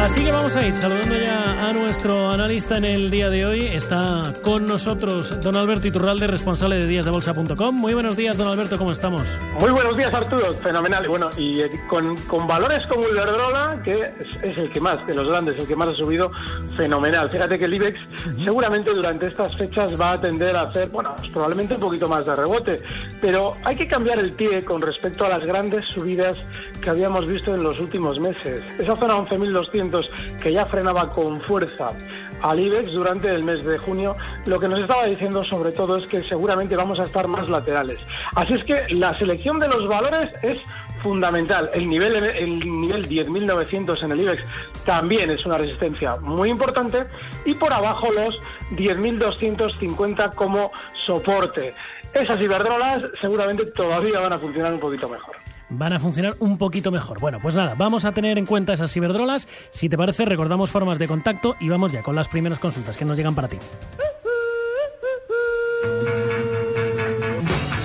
Así que vamos a ir saludando ya a nuestro analista en el día de hoy. Está con nosotros don Alberto Iturralde, responsable de díasdebolsa.com. Muy buenos días, don Alberto, ¿cómo estamos? Muy buenos días, Arturo. Fenomenal. Bueno, y eh, con, con valores como el Verdrola, que es, es, el que más, de los grandes, el que más ha subido, fenomenal. Fíjate que el IBEX seguramente durante estas fechas va a tender a hacer, bueno, pues probablemente un poquito más de rebote, pero hay que cambiar el pie con respecto a las grandes subidas que habíamos visto en los últimos meses. Esa zona 11.200 que ya frenaba con fuerza al IBEX durante el mes de junio, lo que nos estaba diciendo sobre todo es que seguramente vamos a estar más laterales. Así es que la selección de los valores es fundamental. El nivel, el nivel 10.900 en el IBEX también es una resistencia muy importante y por abajo los 10.250 como soporte. Esas iberdrolas seguramente todavía van a funcionar un poquito mejor van a funcionar un poquito mejor. Bueno, pues nada, vamos a tener en cuenta esas ciberdrolas. Si te parece, recordamos formas de contacto y vamos ya con las primeras consultas que nos llegan para ti.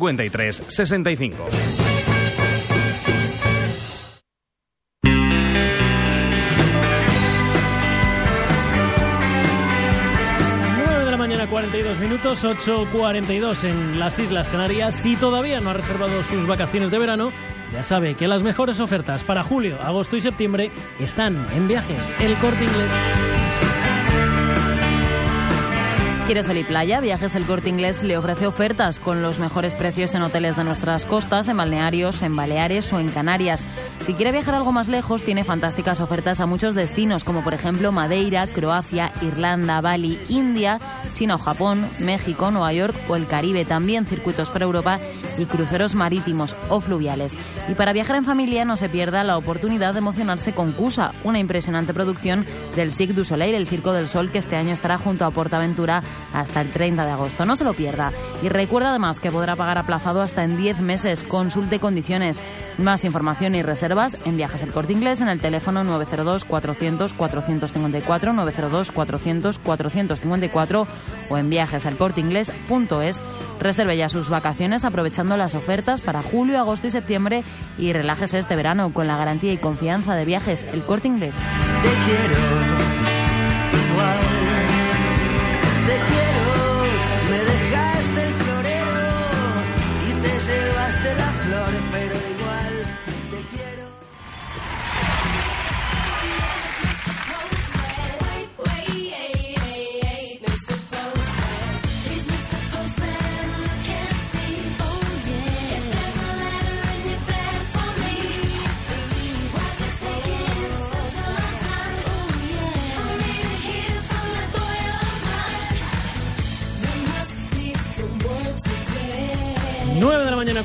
53 65. de la mañana 42 minutos, 8.42 en las Islas Canarias. Si todavía no ha reservado sus vacaciones de verano, ya sabe que las mejores ofertas para julio, agosto y septiembre están en viajes El Corte Inglés. ¿Quieres salir playa? Viajes El Corte Inglés le ofrece ofertas con los mejores precios en hoteles de nuestras costas, en balnearios, en Baleares o en Canarias. Si quiere viajar algo más lejos, tiene fantásticas ofertas a muchos destinos, como por ejemplo Madeira, Croacia, Irlanda, Bali, India, China o Japón, México, Nueva York o el Caribe. También circuitos para Europa y cruceros marítimos o fluviales. Y para viajar en familia no se pierda la oportunidad de emocionarse con Cusa, una impresionante producción del Cirque du Soleil, el Circo del Sol, que este año estará junto a Portaventura hasta el 30 de agosto. No se lo pierda. Y recuerda además que podrá pagar aplazado hasta en 10 meses. Consulte condiciones. Más información y reservas en Viajes El Corte Inglés en el teléfono 902 400 454 902 400 454 o en viajeselcorteinglés.es. Reserve ya sus vacaciones aprovechando las ofertas para julio, agosto y septiembre y relájese este verano con la garantía y confianza de Viajes El Corte Inglés. Te quiero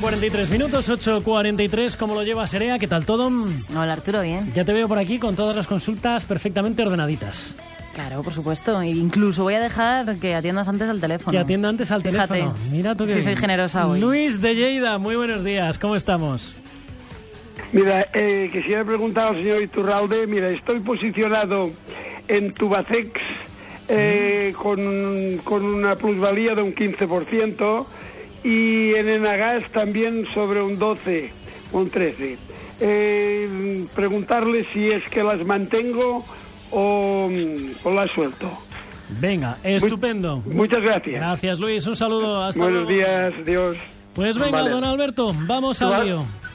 mañana, 43 minutos, 8.43. ¿Cómo lo lleva Serea? ¿Qué tal todo? Hola Arturo, bien. Ya te veo por aquí con todas las consultas perfectamente ordenaditas. Claro, por supuesto. E incluso voy a dejar que atiendas antes al teléfono. Que atienda antes al Fíjate. teléfono. Mira tú que Sí, soy generosa hoy. Luis de Lleida, muy buenos días. ¿Cómo estamos? Mira, eh, quisiera preguntar al señor Iturralde, mira, estoy posicionado en Tubacex eh, con, con una plusvalía de un 15% y en Enagas también sobre un 12, un 13. Eh, preguntarle si es que las mantengo o, o las suelto. Venga, estupendo. Muchas gracias. Gracias, Luis. Un saludo. Hasta Buenos luego. días, adiós. Pues venga, Vale. don Alberto, vamos al ha-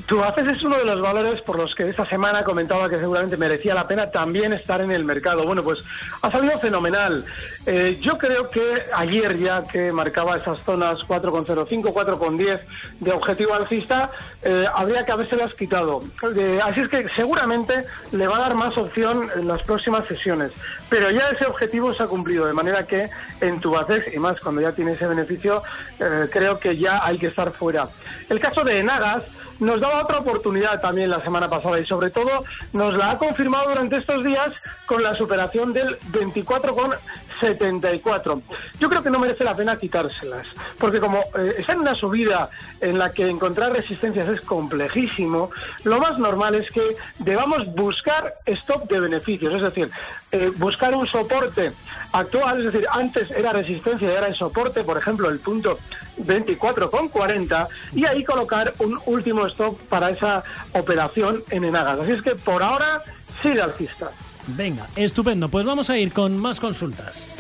lío. Tubacex es uno de los valores por los que esta semana comentaba que seguramente merecía la pena también estar en el mercado. Bueno, pues ha salido fenomenal. Eh, yo creo que ayer ya que marcaba esas zonas 4,05, 4,10 de objetivo alcista, eh, habría que habérselas quitado. Eh, así es que seguramente le va a dar más opción en las próximas sesiones. Pero ya ese objetivo se ha cumplido, de manera que en Tubacex, y más cuando ya tiene ese beneficio, eh, creo que ya hay que estar fuera. El caso de Enagas nos daba otra oportunidad también la semana pasada y sobre todo nos la ha confirmado durante estos días con la superación del 24,74. Yo creo que no merece la pena quitárselas, porque como eh, está en una subida en la que encontrar resistencias es complejísimo, lo más normal es que debamos buscar stop de beneficios, es decir, eh, buscar un soporte actual, es decir, antes era resistencia y ahora es soporte, por ejemplo, el punto 24,40 y ahí colocar un último stop para esa operación en Enagas. Así es que por ahora sigue alcista. Venga, estupendo. Pues vamos a ir con más consultas.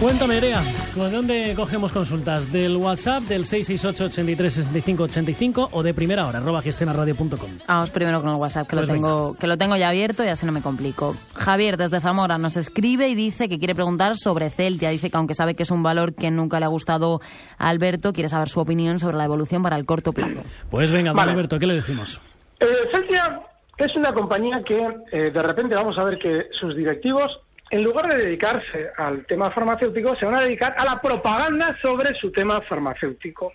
Cuéntame, Erea, ¿con dónde cogemos consultas? ¿Del WhatsApp, del 668 83 65 85 o de primera hora, arroba gestionaradio.com? Vamos primero con el WhatsApp, que, Pues lo, tengo, que lo tengo ya abierto y así no me complico. Javier, desde Zamora, nos escribe y dice que quiere preguntar sobre Celtia. Dice que aunque sabe que es un valor que nunca le ha gustado a Alberto, quiere saber su opinión sobre la evolución para el corto plazo. Pues venga, Vale. Alberto, ¿qué le decimos? Eh, Celtia es una compañía que eh, de repente vamos a ver que sus directivos, en lugar de dedicarse al tema farmacéutico, se van a dedicar a la propaganda sobre su tema farmacéutico.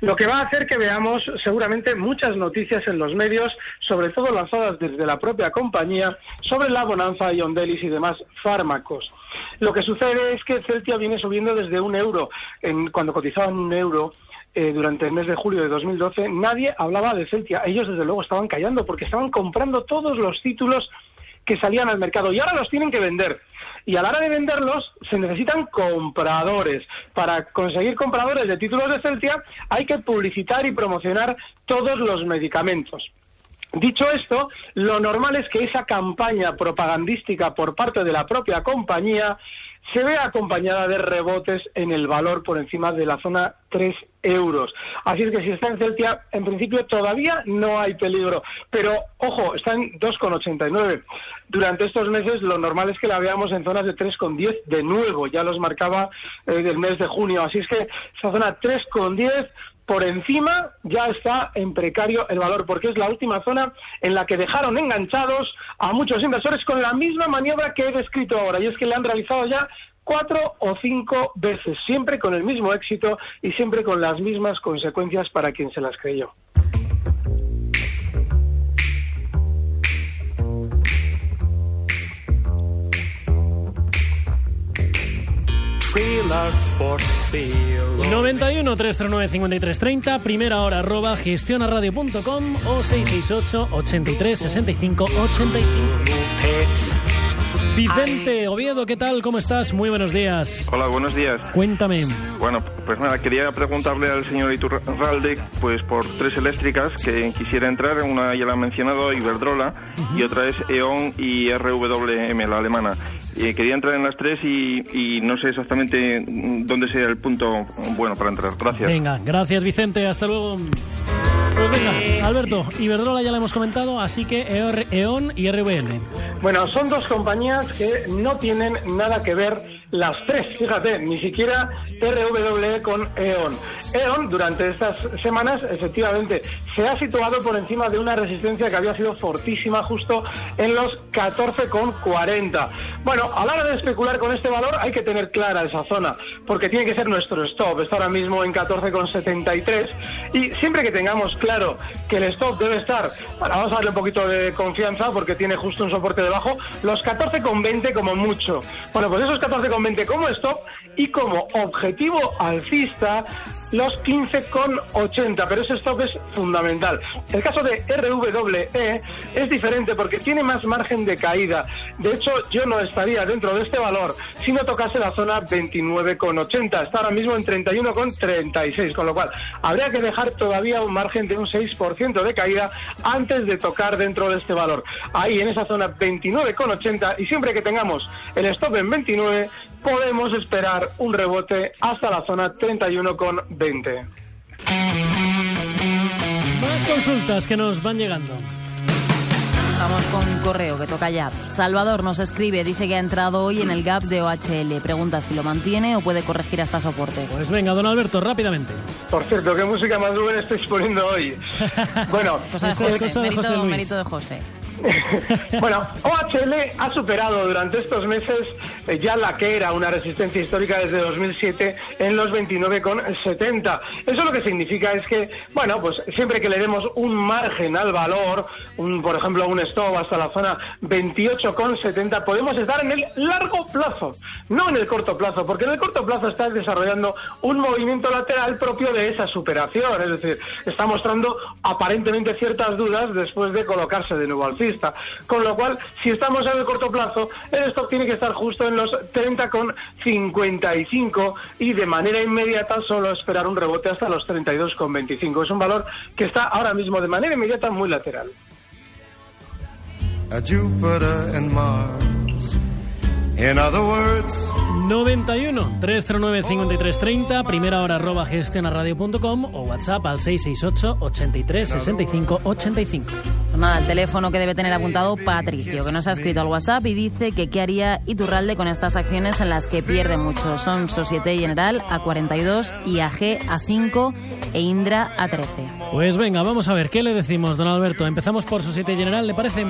Lo que va a hacer que veamos seguramente muchas noticias en los medios, sobre todo lanzadas desde la propia compañía, sobre la bonanza Iondelis y demás fármacos. Lo que sucede es que Celtia viene subiendo desde un euro, en, cuando cotizaban un euro, eh, durante el mes de julio de 2012, nadie hablaba de Celtia. Ellos, desde luego, estaban callando porque estaban comprando todos los títulos que salían al mercado y ahora los tienen que vender. Y a la hora de venderlos se necesitan compradores. Para conseguir compradores de títulos de Celtia hay que publicitar y promocionar todos los medicamentos. Dicho esto, lo normal es que esa campaña propagandística por parte de la propia compañía se vea acompañada de rebotes en el valor por encima de la zona 3 euros. Así es que si está en Celtia, en principio todavía no hay peligro. Pero, ojo, está en 2,89. Durante estos meses lo normal es que la veamos en zonas de 3,10 de nuevo. Ya los marcaba eh, del mes de junio. Así es que esa zona 3,10 por encima ya está en precario el valor, porque es la última zona en la que dejaron enganchados a muchos inversores con la misma maniobra que he descrito ahora, y es que le han realizado ya cuatro o cinco veces, siempre con el mismo éxito y siempre con las mismas consecuencias para quien se las creyó. 91 339 5330, primera hora arroba gestionaradio.com o 668 83 65 85. Vicente Oviedo, ¿qué tal? ¿Cómo estás? Muy buenos días. Hola, buenos días. Cuéntame. Bueno, pues nada, quería preguntarle al señor Iturralde, pues por tres eléctricas que quisiera entrar. Una ya la ha mencionado, Iberdrola, y otra es E.ON y RWM, la alemana. Eh, quería entrar en las tres y, y no sé exactamente dónde sería el punto bueno para entrar. Gracias. Venga, gracias Vicente, hasta luego. Pues venga, Alberto, Iberdrola ya la hemos comentado, así que EON y RVM. Bueno, son dos compañías que no tienen nada que ver las tres, fíjate, ni siquiera RWE con E.ON. E.ON durante estas semanas efectivamente se ha situado por encima de una resistencia que había sido fortísima justo en los 14,40. Bueno, a la hora de especular con este valor hay que tener clara esa zona, porque tiene que ser nuestro stop, está ahora mismo en 14,73 y siempre que tengamos claro que el stop debe estar, vamos a darle un poquito de confianza porque tiene justo un soporte debajo, los 14,20 como mucho. Bueno, pues esos 14,20 como stop y como objetivo alcista los 15,80, pero ese stop es fundamental. El caso de RWE es diferente porque tiene más margen de caída. De hecho, yo no estaría dentro de este valor si no tocase la zona 29,80. Está ahora mismo en 31,36, con lo cual habría que dejar todavía un margen de un 6% de caída antes de tocar dentro de este valor. Ahí en esa zona 29,80 y siempre que tengamos el stop en 29 podemos esperar un rebote hasta la zona 31,20. Más consultas que nos van llegando. Vamos con correo que toca ya. Salvador nos escribe, dice que ha entrado hoy en el gap de OHL. Pregunta si lo mantiene o puede corregir hasta soportes. Pues venga, don Alberto, rápidamente. Por cierto, ¿qué música más buena estáis poniendo hoy? bueno, de Eso es José, mérito, José Luis. mérito de José. bueno, OHL ha superado durante estos meses eh, ya la que era una resistencia histórica desde 2007 en los 29,70. Eso lo que significa es que, bueno, pues siempre que le demos un margen al valor, por ejemplo, un stop hasta la zona 28,70, podemos estar en el largo plazo, no en el corto plazo, porque en el corto plazo está desarrollando un movimiento lateral propio de esa superación, es decir, está mostrando aparentemente ciertas dudas después de colocarse de nuevo Con lo cual, si estamos en el corto plazo, el stock tiene que estar justo en los 30,55 y de manera inmediata solo esperar un rebote hasta los 32,25. Es un valor que está ahora mismo de manera inmediata muy lateral. In other words, 91 309 5330, primera hora arroba gestionaradio.com o WhatsApp al 668 83 65 85. Pues nada, el teléfono que debe tener apuntado Patricio, que nos ha escrito al WhatsApp y dice que qué haría Iturralde con estas acciones en las que pierde mucho. Son Societe General a 42, IAG a 5 e Indra a 13. Pues venga, vamos a ver, ¿qué le decimos, don Alberto? Empezamos por Societe General, ¿le parece?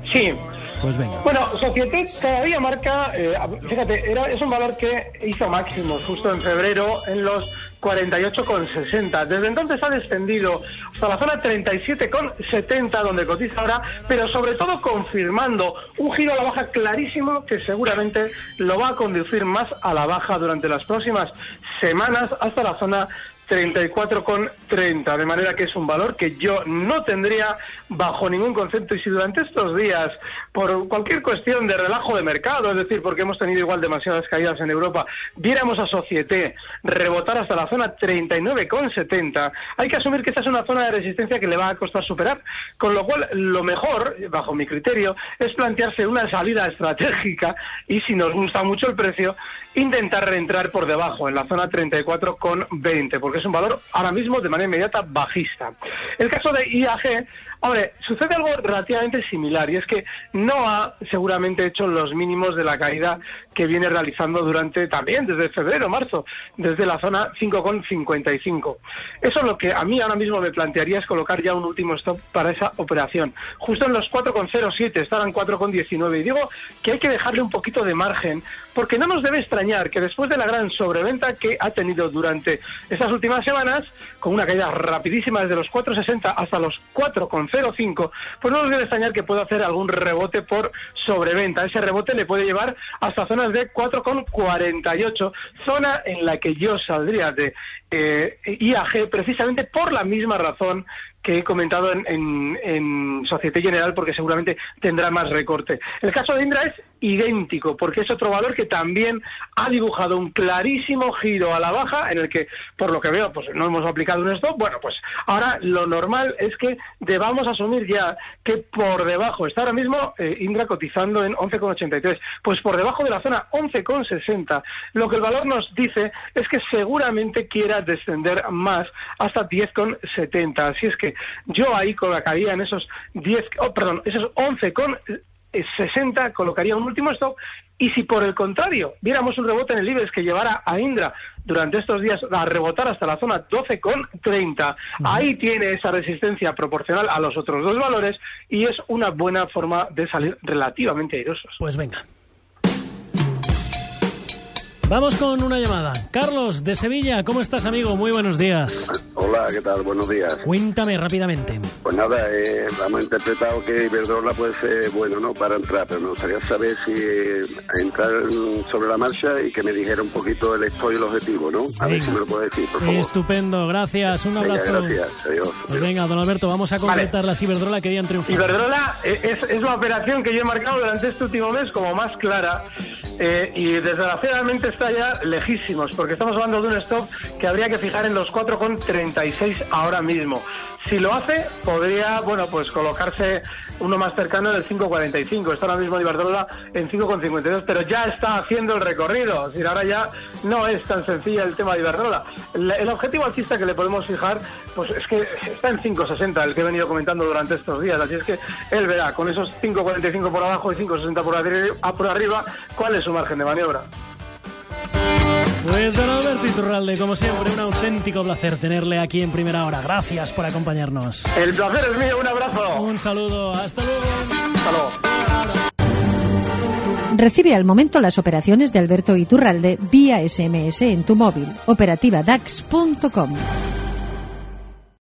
Sí. Pues venga. Bueno, Societe todavía marca, eh, fíjate, era, es un valor que hizo máximos justo en febrero en los 48,60. Desde entonces ha descendido hasta la zona 37,70 donde cotiza ahora, pero sobre todo confirmando un giro a la baja clarísimo que seguramente lo va a conducir más a la baja durante las próximas semanas hasta la zona 34,30, de manera que es un valor que yo no tendría bajo ningún concepto y si durante estos días, por cualquier cuestión de relajo de mercado, es decir, porque hemos tenido igual demasiadas caídas en Europa, viéramos a Societe rebotar hasta la zona 39,70, hay que asumir que esta es una zona de resistencia que le va a costar superar, con lo cual lo mejor, bajo mi criterio, es plantearse una salida estratégica y si nos gusta mucho el precio, intentar reentrar por debajo, en la zona 34,20, porque es un valor ahora mismo de manera inmediata bajista. El caso de IAG, hombre, sucede algo relativamente similar y es que no ha seguramente hecho los mínimos de la caída que viene realizando durante también desde febrero, marzo, desde la zona 5,55. Eso lo que a mí ahora mismo me plantearía es colocar ya un último stop para esa operación. Justo en los 4,07, estarán 4,19 y digo que hay que dejarle un poquito de margen porque no nos debe extrañar que después de la gran sobreventa que ha tenido durante estas últimas semanas, con una caída rapidísima desde los 4,60 hasta los 4,05, pues no nos debe extrañar que pueda hacer algún rebote por sobreventa. Ese rebote le puede llevar hasta zonas de 4,48, zona en la que yo saldría de eh, IAG precisamente por la misma razón que he comentado en, en, en Societe General porque seguramente tendrá más recorte. El caso de Indra es idéntico porque es otro valor que también ha dibujado un clarísimo giro a la baja en el que, por lo que veo, pues no hemos aplicado un stop. Bueno, pues ahora lo normal es que debamos asumir ya que por debajo, está ahora mismo eh, Indra cotizando en 11,83, pues por debajo de la zona 11,60, lo que el valor nos dice es que seguramente quiera descender más hasta 10,70. Así es que yo ahí colocaría en esos 10, oh, perdón, esos 11,60 colocaría un último stop y si por el contrario viéramos un rebote en el IBEX que llevara a Indra durante estos días a rebotar hasta la zona 12,30, ahí tiene esa resistencia proporcional a los otros dos valores y es una buena forma de salir relativamente airosos. Pues venga. Vamos con una llamada. Carlos, de Sevilla, ¿cómo estás, amigo? Muy buenos días. Hola, ¿qué tal? Buenos días. Cuéntame rápidamente. Pues nada, eh, hemos interpretado que Iberdrola puede ser bueno, ¿no? Para entrar, pero me gustaría saber si eh, entrar sobre la marcha y que me dijera un poquito el esto y el objetivo, ¿no? A ver Venga. si me lo puede decir, por favor. Estupendo, gracias. Un Venga, abrazo. gracias. Adiós. Pues venga, don Alberto, vamos a completar la Ciberdrola que habían triunfado. Iberdrola es, es la operación que yo he marcado durante este último mes como más clara eh, y desgraciadamente está ya lejísimos porque estamos hablando de un stop que habría que fijar en los 4,35 5.46 ahora mismo. Si lo hace, podría, bueno, pues colocarse uno más cercano del 5.45. Está ahora mismo Iberdrola en 5.52, pero ya está haciendo el recorrido. Es decir, ahora ya no es tan sencilla el tema de Iberdrola. El, objetivo alcista que le podemos fijar, pues es que está en 5.60, el que he venido comentando durante estos días. Así es que él verá, con esos 5.45 por abajo y 5.60 por, por arriba, cuál es su margen de maniobra. Pues don Alberto Iturralde, como siempre, un auténtico placer tenerle aquí en primera hora. Gracias por acompañarnos. El placer es mío, un abrazo. Un saludo, hasta luego. Hasta luego. Recibe al momento las operaciones de Alberto Iturralde vía SMS en tu móvil. Operativa DAX.com.